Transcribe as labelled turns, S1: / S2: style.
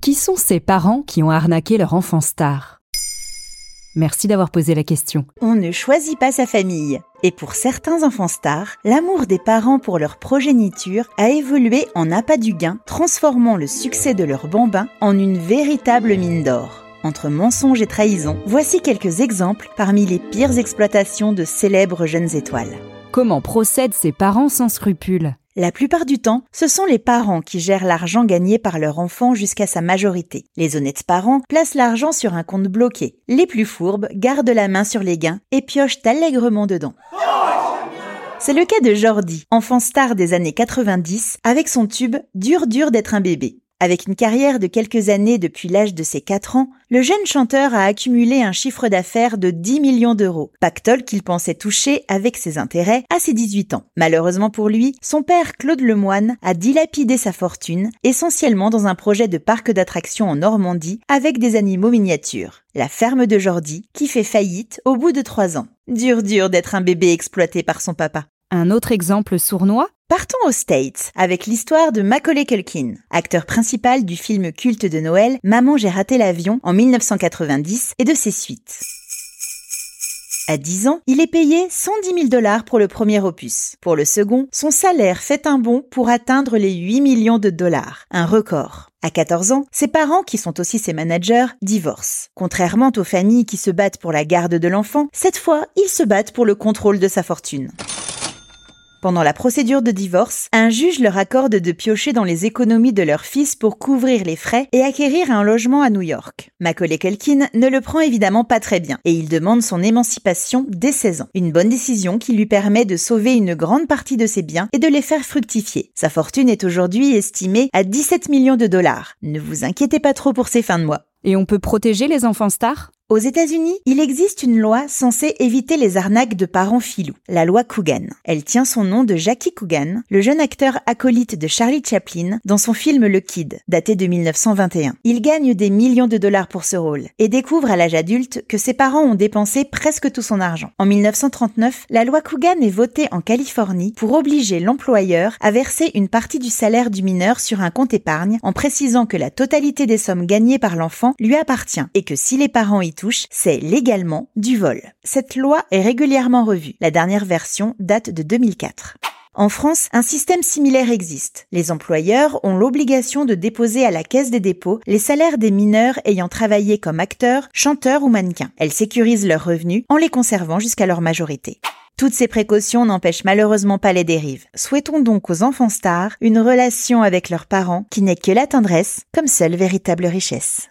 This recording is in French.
S1: Qui sont ces parents qui ont arnaqué leur enfant star? Merci d'avoir posé la question.
S2: On ne choisit pas sa famille. Et pour certains enfants stars, l'amour des parents pour leur progéniture a évolué en appât du gain, transformant le succès de leur bambin en une véritable mine d'or. Entre mensonges et trahison, voici quelques exemples parmi les pires exploitations de célèbres jeunes étoiles.
S1: Comment procèdent ces parents sans scrupules?
S2: La plupart du temps, ce sont les parents qui gèrent l'argent gagné par leur enfant jusqu'à sa majorité. Les honnêtes parents placent l'argent sur un compte bloqué. Les plus fourbes gardent la main sur les gains et piochent allègrement dedans. C'est le cas de Jordi, enfant star des années 90, avec son tube Dur dur d'être un bébé. Avec une carrière de quelques années depuis l'âge de ses 4 ans, le jeune chanteur a accumulé un chiffre d'affaires de 10 millions d'euros, pactole qu'il pensait toucher avec ses intérêts à ses 18 ans. Malheureusement pour lui, son père Claude Lemoine a dilapidé sa fortune, essentiellement dans un projet de parc d'attractions en Normandie avec des animaux miniatures. La ferme de Jordi, qui fait faillite au bout de 3 ans. Dur dur d'être un bébé exploité par son papa.
S1: Un autre exemple sournois
S2: Partons aux States avec l'histoire de Macaulay Culkin, acteur principal du film culte de Noël Maman j'ai raté l'avion en 1990 et de ses suites. À 10 ans, il est payé 110 000 dollars pour le premier opus. Pour le second, son salaire fait un bond pour atteindre les 8 millions de dollars, un record. À 14 ans, ses parents, qui sont aussi ses managers, divorcent. Contrairement aux familles qui se battent pour la garde de l'enfant, cette fois, ils se battent pour le contrôle de sa fortune. Pendant la procédure de divorce, un juge leur accorde de piocher dans les économies de leur fils pour couvrir les frais et acquérir un logement à New York. Macaulay Culkin ne le prend évidemment pas très bien et il demande son émancipation dès 16 ans. Une bonne décision qui lui permet de sauver une grande partie de ses biens et de les faire fructifier. Sa fortune est aujourd'hui estimée à 17 millions de dollars. Ne vous inquiétez pas trop pour ses fins de mois.
S1: Et on peut protéger les enfants stars?
S2: Aux États-Unis, il existe une loi censée éviter les arnaques de parents filous, la loi Coogan. Elle tient son nom de Jackie Coogan, le jeune acteur acolyte de Charlie Chaplin dans son film Le Kid, daté de 1921. Il gagne des millions de dollars pour ce rôle et découvre à l'âge adulte que ses parents ont dépensé presque tout son argent. En 1939, la loi Coogan est votée en Californie pour obliger l'employeur à verser une partie du salaire du mineur sur un compte épargne en précisant que la totalité des sommes gagnées par l'enfant lui appartient et que si les parents y c'est légalement du vol. Cette loi est régulièrement revue. La dernière version date de 2004. En France, un système similaire existe. Les employeurs ont l'obligation de déposer à la caisse des dépôts les salaires des mineurs ayant travaillé comme acteurs, chanteurs ou mannequins. Elles sécurisent leurs revenus en les conservant jusqu'à leur majorité. Toutes ces précautions n'empêchent malheureusement pas les dérives. Souhaitons donc aux enfants stars une relation avec leurs parents qui n'est que la tendresse comme seule véritable richesse.